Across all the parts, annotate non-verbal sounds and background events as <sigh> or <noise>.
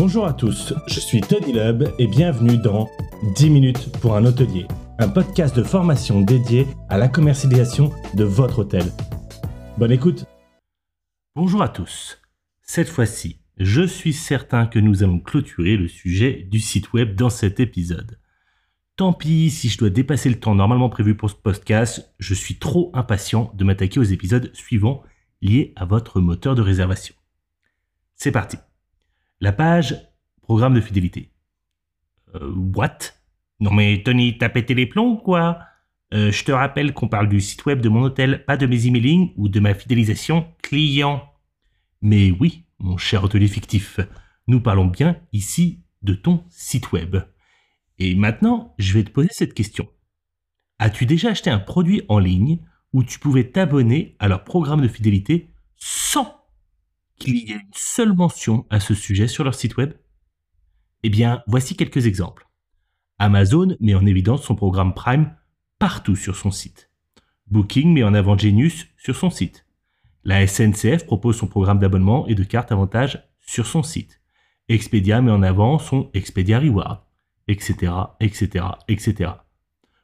Bonjour à tous, je suis Tony Lub et bienvenue dans 10 minutes pour un hôtelier, un podcast de formation dédié à la commercialisation de votre hôtel. Bonne écoute Bonjour à tous. Cette fois-ci, je suis certain que nous allons clôturer le sujet du site web dans cet épisode. Tant pis si je dois dépasser le temps normalement prévu pour ce podcast, je suis trop impatient de m'attaquer aux épisodes suivants liés à votre moteur de réservation. C'est parti. La page programme de fidélité. Euh, what? Non mais Tony, t'as pété les plombs quoi? Euh, Je te rappelle qu'on parle du site web de mon hôtel, pas de mes emailing ou de ma fidélisation client. Mais oui, mon cher hôtelier fictif, nous parlons bien ici de ton site web. Et maintenant, je vais te poser cette question. As-tu déjà acheté un produit en ligne où tu pouvais t'abonner à leur programme de fidélité sans qu'il y ait une seule mention à ce sujet sur leur site web Eh bien, voici quelques exemples. Amazon met en évidence son programme Prime partout sur son site. Booking met en avant Genius sur son site. La SNCF propose son programme d'abonnement et de carte avantage sur son site. Expedia met en avant son Expedia Reward, etc., etc., etc.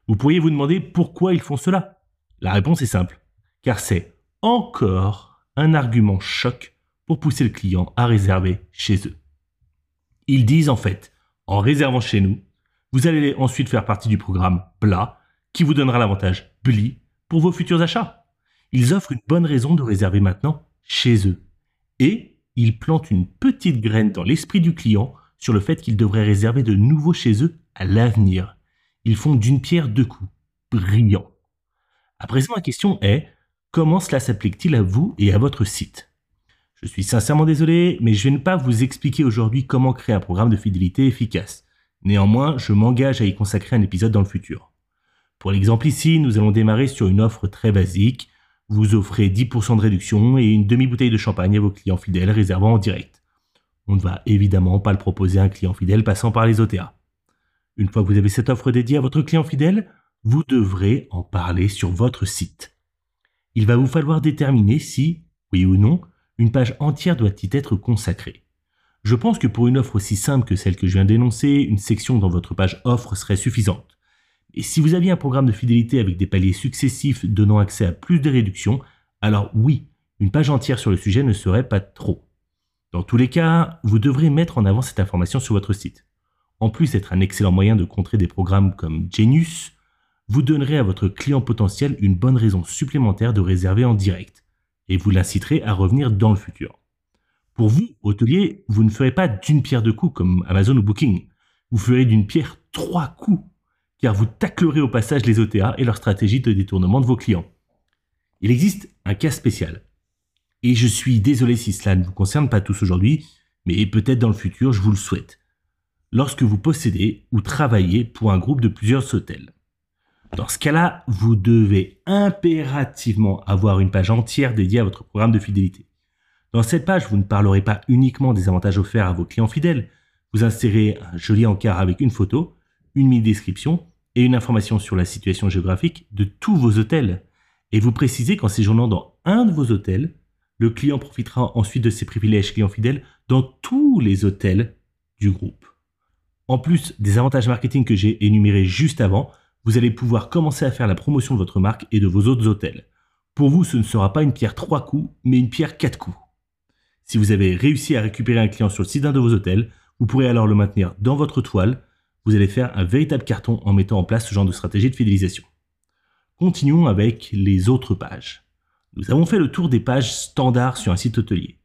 Vous pourriez vous demander pourquoi ils font cela? La réponse est simple, car c'est encore un argument choc pour pousser le client à réserver chez eux. Ils disent en fait, en réservant chez nous, vous allez ensuite faire partie du programme BLA qui vous donnera l'avantage BLI pour vos futurs achats. Ils offrent une bonne raison de réserver maintenant chez eux. Et ils plantent une petite graine dans l'esprit du client sur le fait qu'il devrait réserver de nouveau chez eux à l'avenir. Ils font d'une pierre deux coups. Brillant. À présent, la question est, comment cela s'applique-t-il à vous et à votre site? Je suis sincèrement désolé, mais je ne vais pas vous expliquer aujourd'hui comment créer un programme de fidélité efficace. Néanmoins, je m'engage à y consacrer un épisode dans le futur. Pour l'exemple ici, nous allons démarrer sur une offre très basique. Vous offrez 10% de réduction et une demi-bouteille de champagne à vos clients fidèles réservant en direct. On ne va évidemment pas le proposer à un client fidèle passant par les OTA. Une fois que vous avez cette offre dédiée à votre client fidèle, vous devrez en parler sur votre site. Il va vous falloir déterminer si, oui ou non, une page entière doit y être consacrée. Je pense que pour une offre aussi simple que celle que je viens d'énoncer, une section dans votre page offre serait suffisante. Et si vous aviez un programme de fidélité avec des paliers successifs donnant accès à plus de réductions, alors oui, une page entière sur le sujet ne serait pas trop. Dans tous les cas, vous devrez mettre en avant cette information sur votre site. En plus d'être un excellent moyen de contrer des programmes comme Genius, vous donnerez à votre client potentiel une bonne raison supplémentaire de réserver en direct et vous l'inciterez à revenir dans le futur. Pour vous, hôtelier, vous ne ferez pas d'une pierre deux coups comme Amazon ou Booking. Vous ferez d'une pierre trois coups, car vous taclerez au passage les OTA et leur stratégie de détournement de vos clients. Il existe un cas spécial. Et je suis désolé si cela ne vous concerne pas tous aujourd'hui, mais peut-être dans le futur, je vous le souhaite. Lorsque vous possédez ou travaillez pour un groupe de plusieurs hôtels. Dans ce cas-là, vous devez impérativement avoir une page entière dédiée à votre programme de fidélité. Dans cette page, vous ne parlerez pas uniquement des avantages offerts à vos clients fidèles. Vous insérez un joli encart avec une photo, une mini-description et une information sur la situation géographique de tous vos hôtels. Et vous précisez qu'en séjournant dans un de vos hôtels, le client profitera ensuite de ses privilèges clients fidèles dans tous les hôtels du groupe. En plus des avantages marketing que j'ai énumérés juste avant, vous allez pouvoir commencer à faire la promotion de votre marque et de vos autres hôtels. Pour vous, ce ne sera pas une pierre 3 coups, mais une pierre 4 coups. Si vous avez réussi à récupérer un client sur le site d'un de vos hôtels, vous pourrez alors le maintenir dans votre toile. Vous allez faire un véritable carton en mettant en place ce genre de stratégie de fidélisation. Continuons avec les autres pages. Nous avons fait le tour des pages standards sur un site hôtelier.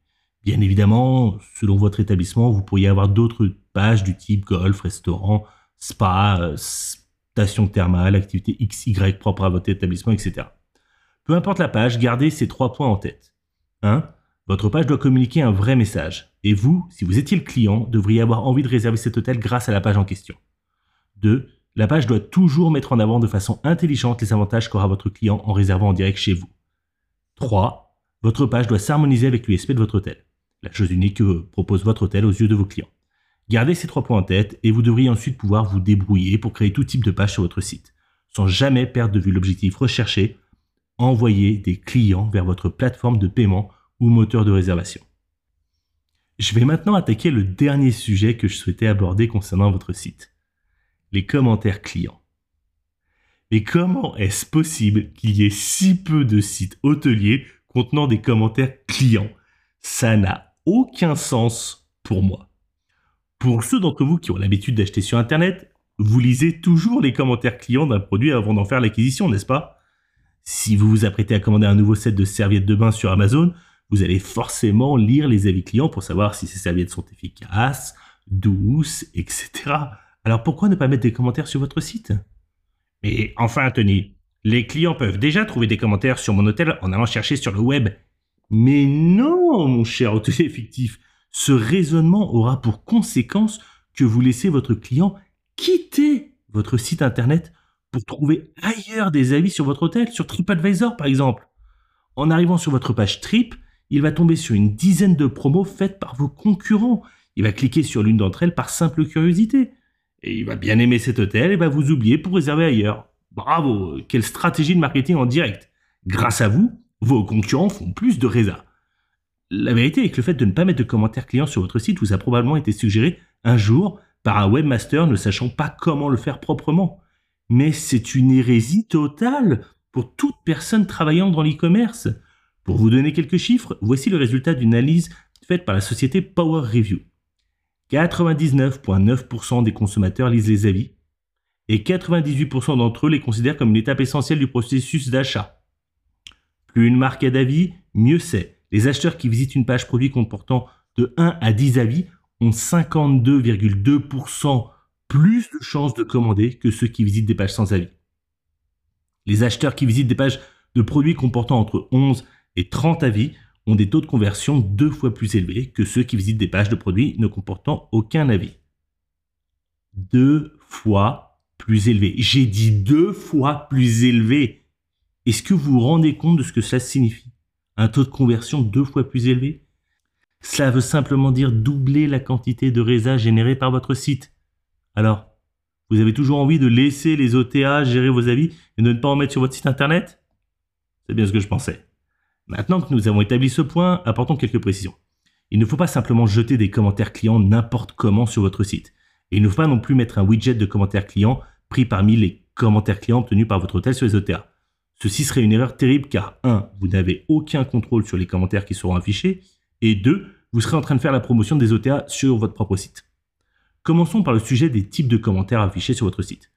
Bien évidemment, selon votre établissement, vous pourriez avoir d'autres pages du type golf, restaurant, spa, station thermale, activité XY propre à votre établissement, etc. Peu importe la page, gardez ces trois points en tête. 1. Votre page doit communiquer un vrai message. Et vous, si vous étiez le client, devriez avoir envie de réserver cet hôtel grâce à la page en question. 2. La page doit toujours mettre en avant de façon intelligente les avantages qu'aura votre client en réservant en direct chez vous. 3. Votre page doit s'harmoniser avec l'USP de votre hôtel, la chose unique que propose votre hôtel aux yeux de vos clients. Gardez ces trois points en tête et vous devriez ensuite pouvoir vous débrouiller pour créer tout type de page sur votre site, sans jamais perdre de vue l'objectif recherché, envoyer des clients vers votre plateforme de paiement ou moteur de réservation. Je vais maintenant attaquer le dernier sujet que je souhaitais aborder concernant votre site. Les commentaires clients. Mais comment est-ce possible qu'il y ait si peu de sites hôteliers contenant des commentaires clients? Ça n'a aucun sens pour moi. Pour ceux d'entre vous qui ont l'habitude d'acheter sur Internet, vous lisez toujours les commentaires clients d'un produit avant d'en faire l'acquisition, n'est-ce pas? Si vous vous apprêtez à commander un nouveau set de serviettes de bain sur Amazon, vous allez forcément lire les avis clients pour savoir si ces serviettes sont efficaces, douces, etc. Alors pourquoi ne pas mettre des commentaires sur votre site? Mais enfin, Tony, les clients peuvent déjà trouver des commentaires sur mon hôtel en allant chercher sur le web. Mais non, mon cher hôtelier fictif, ce raisonnement aura pour conséquence que vous laissez votre client quitter votre site internet pour trouver ailleurs des avis sur votre hôtel, sur TripAdvisor par exemple. En arrivant sur votre page Trip, il va tomber sur une dizaine de promos faites par vos concurrents. Il va cliquer sur l'une d'entre elles par simple curiosité. Et il va bien aimer cet hôtel et va vous oublier pour réserver ailleurs. Bravo, quelle stratégie de marketing en direct. Grâce à vous, vos concurrents font plus de résa. La vérité est que le fait de ne pas mettre de commentaires clients sur votre site vous a probablement été suggéré un jour par un webmaster ne sachant pas comment le faire proprement. Mais c'est une hérésie totale pour toute personne travaillant dans l'e-commerce. Pour vous donner quelques chiffres, voici le résultat d'une analyse faite par la société Power Review. 99,9% des consommateurs lisent les avis et 98% d'entre eux les considèrent comme une étape essentielle du processus d'achat. Plus une marque a d'avis, mieux c'est. Les acheteurs qui visitent une page produit comportant de 1 à 10 avis ont 52,2% plus de chances de commander que ceux qui visitent des pages sans avis. Les acheteurs qui visitent des pages de produits comportant entre 11 et 30 avis ont des taux de conversion deux fois plus élevés que ceux qui visitent des pages de produits ne comportant aucun avis. Deux fois plus élevé. J'ai dit deux fois plus élevé. Est-ce que vous vous rendez compte de ce que cela signifie? Un taux de conversion deux fois plus élevé? Cela veut simplement dire doubler la quantité de résa générée par votre site. Alors, vous avez toujours envie de laisser les OTA gérer vos avis et de ne pas en mettre sur votre site internet? C'est bien ce que je pensais. Maintenant que nous avons établi ce point, apportons quelques précisions. Il ne faut pas simplement jeter des commentaires clients n'importe comment sur votre site. Et il ne faut pas non plus mettre un widget de commentaires clients pris parmi les commentaires clients obtenus par votre hôtel sur les OTA. Ceci serait une erreur terrible car 1. Vous n'avez aucun contrôle sur les commentaires qui seront affichés et 2. Vous serez en train de faire la promotion des OTA sur votre propre site. Commençons par le sujet des types de commentaires affichés sur votre site.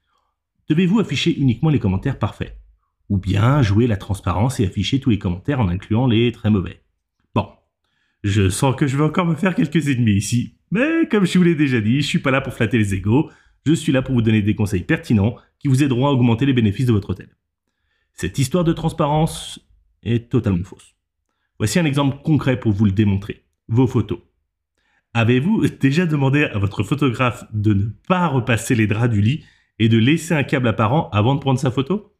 Devez-vous afficher uniquement les commentaires parfaits ou bien jouer la transparence et afficher tous les commentaires en incluant les très mauvais? Bon, je sens que je vais encore me faire quelques ennemis ici, mais comme je vous l'ai déjà dit, je suis pas là pour flatter les égaux, je suis là pour vous donner des conseils pertinents qui vous aideront à augmenter les bénéfices de votre hôtel. Cette histoire de transparence est totalement fausse. Voici un exemple concret pour vous le démontrer. Vos photos. Avez-vous <laughs> déjà demandé à votre photographe de ne pas repasser les draps du lit et de laisser un câble apparent avant de prendre sa photo?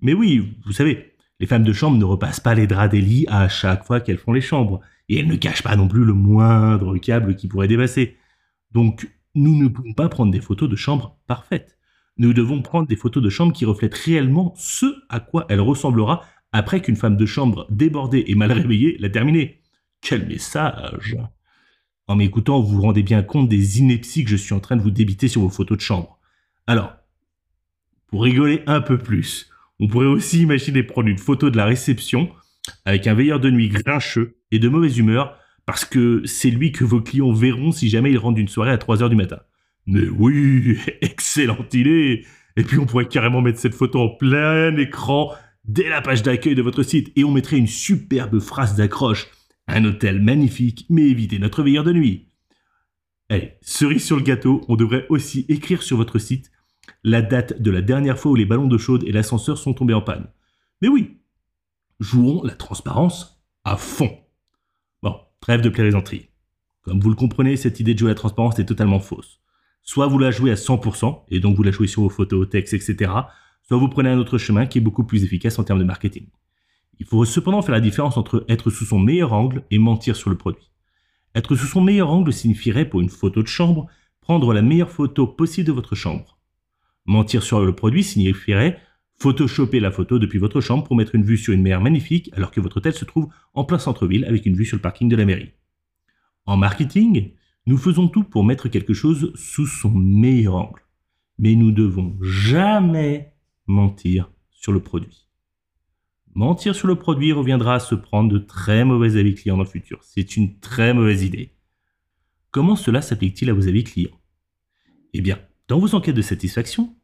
Mais oui, vous savez, les femmes de chambre ne repassent pas les draps des lits à chaque fois qu'elles font les chambres, et elles ne cachent pas non plus le moindre câble qui pourrait dépasser. Donc, nous ne pouvons pas prendre des photos de chambre parfaites. Nous devons prendre des photos de chambre qui reflètent réellement ce à quoi elle ressemblera après qu'une femme de chambre débordée et mal réveillée l'a terminée. Quel message En m'écoutant, vous vous rendez bien compte des inepties que je suis en train de vous débiter sur vos photos de chambre. Alors, pour rigoler un peu plus, on pourrait aussi imaginer prendre une photo de la réception avec un veilleur de nuit grincheux et de mauvaise humeur parce que c'est lui que vos clients verront si jamais ils rentrent d'une soirée à 3 heures du matin. Mais oui, <laughs> excellente idée Et puis on pourrait carrément mettre cette photo en plein écran dès la page d'accueil de votre site et on mettrait une superbe phrase d'accroche. Un hôtel magnifique, mais évitez notre veilleur de nuit. Allez, cerise sur le gâteau, on devrait aussi écrire sur votre site la date de la dernière fois où les ballons de chaude et l'ascenseur sont tombés en panne. Mais oui, jouons la transparence à fond. Bon, trêve de plaisanterie. Comme vous le comprenez, cette idée de jouer la transparence est totalement fausse. Soit vous la jouez à 100%, et donc vous la jouez sur vos photos, textes, etc., soit vous prenez un autre chemin qui est beaucoup plus efficace en termes de marketing. Il faut cependant faire la différence entre être sous son meilleur angle et mentir sur le produit. Être sous son meilleur angle signifierait pour une photo de chambre prendre la meilleure photo possible de votre chambre. Mentir sur le produit signifierait photoshopper la photo depuis votre chambre pour mettre une vue sur une mer magnifique alors que votre hôtel se trouve en plein centre-ville avec une vue sur le parking de la mairie. En marketing, nous faisons tout pour mettre quelque chose sous son meilleur angle. Mais nous devons jamais mentir sur le produit. Mentir sur le produit reviendra à se prendre de très mauvais avis clients dans le futur. C'est une très mauvaise idée. Comment cela s'applique-t-il à vos avis clients? Eh bien, dans vos enquêtes de satisfaction,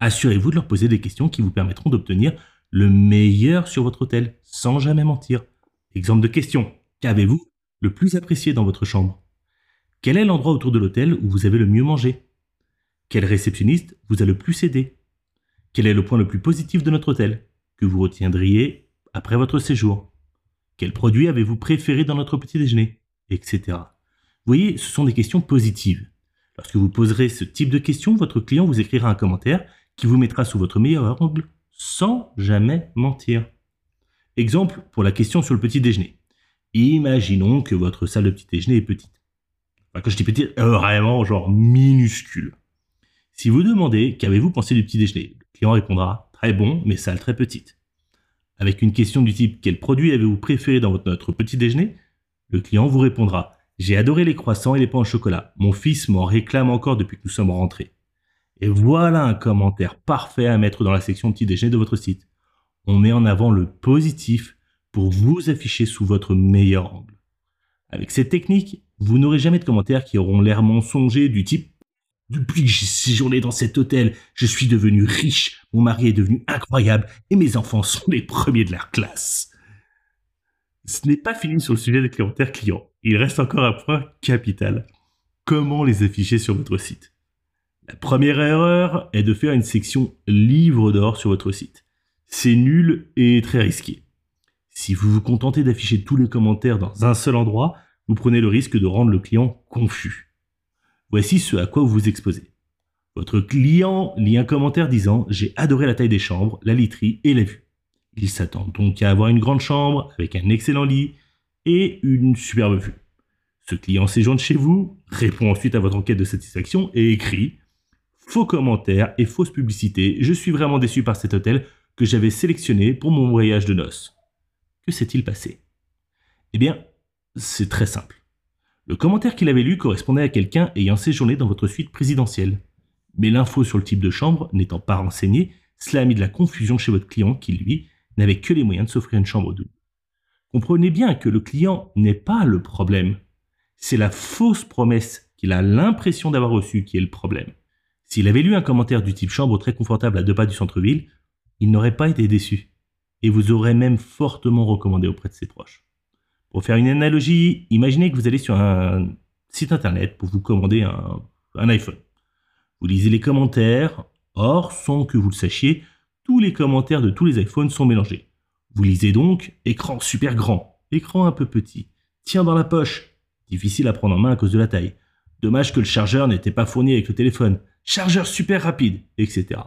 assurez-vous de leur poser des questions qui vous permettront d'obtenir le meilleur sur votre hôtel sans jamais mentir. Exemple de question. Qu'avez-vous le plus apprécié dans votre chambre? Quel est l'endroit autour de l'hôtel où vous avez le mieux mangé? Quel réceptionniste vous a le plus aidé? Quel est le point le plus positif de notre hôtel que vous retiendriez après votre séjour? Quel produit avez-vous préféré dans notre petit déjeuner? Etc. Vous voyez, ce sont des questions positives. Lorsque vous poserez ce type de questions, votre client vous écrira un commentaire qui vous mettra sous votre meilleur angle sans jamais mentir. Exemple pour la question sur le petit déjeuner. Imaginons que votre salle de petit déjeuner est petite. Enfin, quand je dis petite, vraiment genre minuscule. Si vous demandez qu'avez-vous pensé du petit déjeuner, le client répondra très bon, mais salle très petite. Avec une question du type quel produit avez-vous préféré dans votre, notre petit déjeuner, le client vous répondra j'ai adoré les croissants et les pains au chocolat. Mon fils m'en réclame encore depuis que nous sommes rentrés. Et voilà un commentaire parfait à mettre dans la section petit déjeuner de votre site. On met en avant le positif pour vous afficher sous votre meilleur angle. Avec cette technique, vous n'aurez jamais de commentaires qui auront l'air mensongers du type depuis que j'ai séjourné dans cet hôtel, je suis devenu riche, mon mari est devenu incroyable et mes enfants sont les premiers de leur classe. Ce n'est pas fini sur le sujet des commentaires clients. Il reste encore un point capital. Comment les afficher sur votre site? La première erreur est de faire une section livre d'or sur votre site. C'est nul et très risqué. Si vous vous contentez d'afficher tous les commentaires dans un seul endroit, vous prenez le risque de rendre le client confus. Voici ce à quoi vous vous exposez. Votre client lit un commentaire disant J'ai adoré la taille des chambres, la literie et la vue. Il s'attend donc à avoir une grande chambre avec un excellent lit et une superbe vue. Ce client séjourne chez vous, répond ensuite à votre enquête de satisfaction et écrit Faux commentaires et fausse publicité, je suis vraiment déçu par cet hôtel que j'avais sélectionné pour mon voyage de noces. Que s'est-il passé? Eh bien, c'est très simple. Le commentaire qu'il avait lu correspondait à quelqu'un ayant séjourné dans votre suite présidentielle. Mais l'info sur le type de chambre n'étant pas renseignée, cela a mis de la confusion chez votre client qui, lui, n'avait que les moyens de s'offrir une chambre double. Comprenez bien que le client n'est pas le problème. C'est la fausse promesse qu'il a l'impression d'avoir reçue qui est le problème. S'il avait lu un commentaire du type chambre très confortable à deux pas du centre-ville, il n'aurait pas été déçu et vous aurez même fortement recommandé auprès de ses proches. Pour faire une analogie, imaginez que vous allez sur un site internet pour vous commander un, iPhone. Vous lisez les commentaires, or, sans que vous le sachiez, tous les commentaires de tous les iPhones sont mélangés. Vous lisez donc écran super grand, écran un peu petit, tient dans la poche, difficile à prendre en main à cause de la taille. Dommage que le chargeur n'était pas fourni avec le téléphone, chargeur super rapide, etc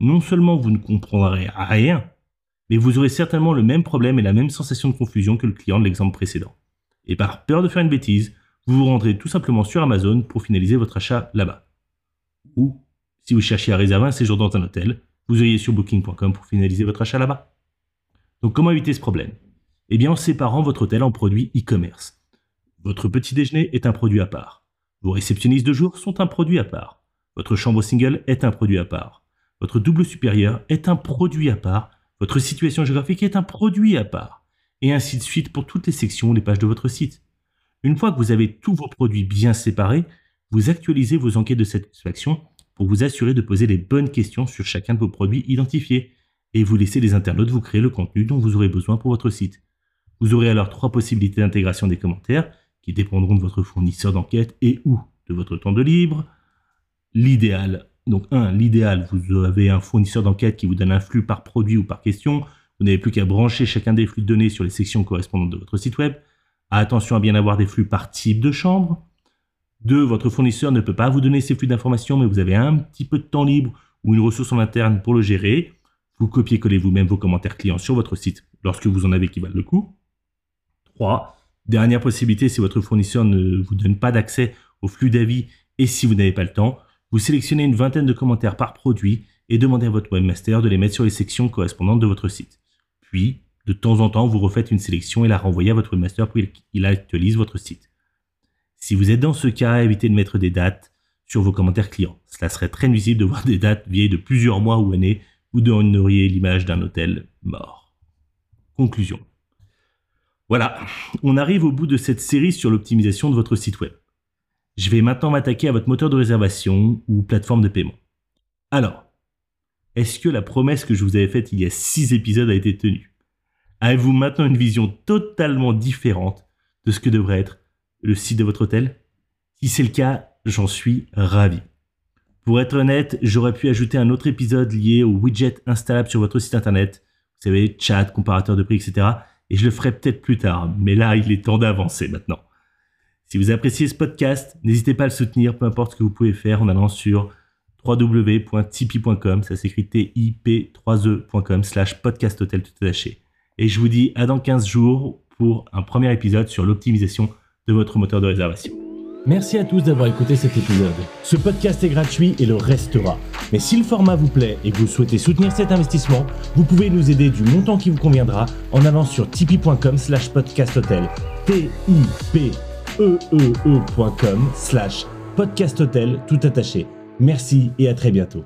non seulement vous ne comprendrez rien, mais vous aurez certainement le même problème et la même sensation de confusion que le client de l'exemple précédent. Et par peur de faire une bêtise, vous vous rendrez tout simplement sur Amazon pour finaliser votre achat là-bas. Ou, si vous cherchez à réserver un séjour dans un hôtel, vous ayez sur booking.com pour finaliser votre achat là-bas. Donc comment éviter ce problème? Eh bien en séparant votre hôtel en produits e-commerce. Votre petit déjeuner est un produit à part. Vos réceptionnistes de jour sont un produit à part. Votre chambre single est un produit à part. Votre double supérieur est un produit à part, votre situation géographique est un produit à part, et ainsi de suite pour toutes les sections ou les pages de votre site. Une fois que vous avez tous vos produits bien séparés, vous actualisez vos enquêtes de satisfaction pour vous assurer de poser les bonnes questions sur chacun de vos produits identifiés, et vous laissez les internautes vous créer le contenu dont vous aurez besoin pour votre site. Vous aurez alors trois possibilités d'intégration des commentaires, qui dépendront de votre fournisseur d'enquête et ou de votre temps de libre. L'idéal donc, un, l'idéal, vous avez un fournisseur d'enquête qui vous donne un flux par produit ou par question. Vous n'avez plus qu'à brancher chacun des flux de données sur les sections correspondantes de votre site web. Attention à bien avoir des flux par type de chambre. Deux, votre fournisseur ne peut pas vous donner ces flux d'informations, mais vous avez un petit peu de temps libre ou une ressource en interne pour le gérer. Vous copiez-collez vous-même vos commentaires clients sur votre site lorsque vous en avez qui valent le coup. Trois, dernière possibilité, si votre fournisseur ne vous donne pas d'accès au flux d'avis et si vous n'avez pas le temps, vous sélectionnez une vingtaine de commentaires par produit et demandez à votre webmaster de les mettre sur les sections correspondantes de votre site. Puis, de temps en temps, vous refaites une sélection et la renvoyez à votre webmaster pour qu'il actualise votre site. Si vous êtes dans ce cas, évitez de mettre des dates sur vos commentaires clients. Cela serait très nuisible de voir des dates vieilles de plusieurs mois ou années vous donneriez l'image d'un hôtel mort. Conclusion. Voilà, on arrive au bout de cette série sur l'optimisation de votre site web. Je vais maintenant m'attaquer à votre moteur de réservation ou plateforme de paiement. Alors, est-ce que la promesse que je vous avais faite il y a 6 épisodes a été tenue? Avez-vous maintenant une vision totalement différente de ce que devrait être le site de votre hôtel? Si c'est le cas, j'en suis ravi. Pour être honnête, j'aurais pu ajouter un autre épisode lié au widget installable sur votre site internet. Vous savez, chat, comparateur de prix, etc. Et je le ferai peut-être plus tard, mais là, il est temps d'avancer maintenant. Si vous appréciez ce podcast, n'hésitez pas à le soutenir, peu importe ce que vous pouvez faire en allant sur www.tipeee.com, ça s'écrit T-I-P-3-E.com slash podcast tout attaché. Et je vous dis à dans 15 jours pour un premier épisode sur l'optimisation de votre moteur de réservation. Merci à tous d'avoir écouté cet épisode. Ce podcast est gratuit et le restera. Mais si le format vous plaît et que vous souhaitez soutenir cet investissement, vous pouvez nous aider du montant qui vous conviendra en allant sur tipeee.com slash podcasthotel. T-I-P-E-E-E.com slash podcasthotel tout attaché. Merci et à très bientôt.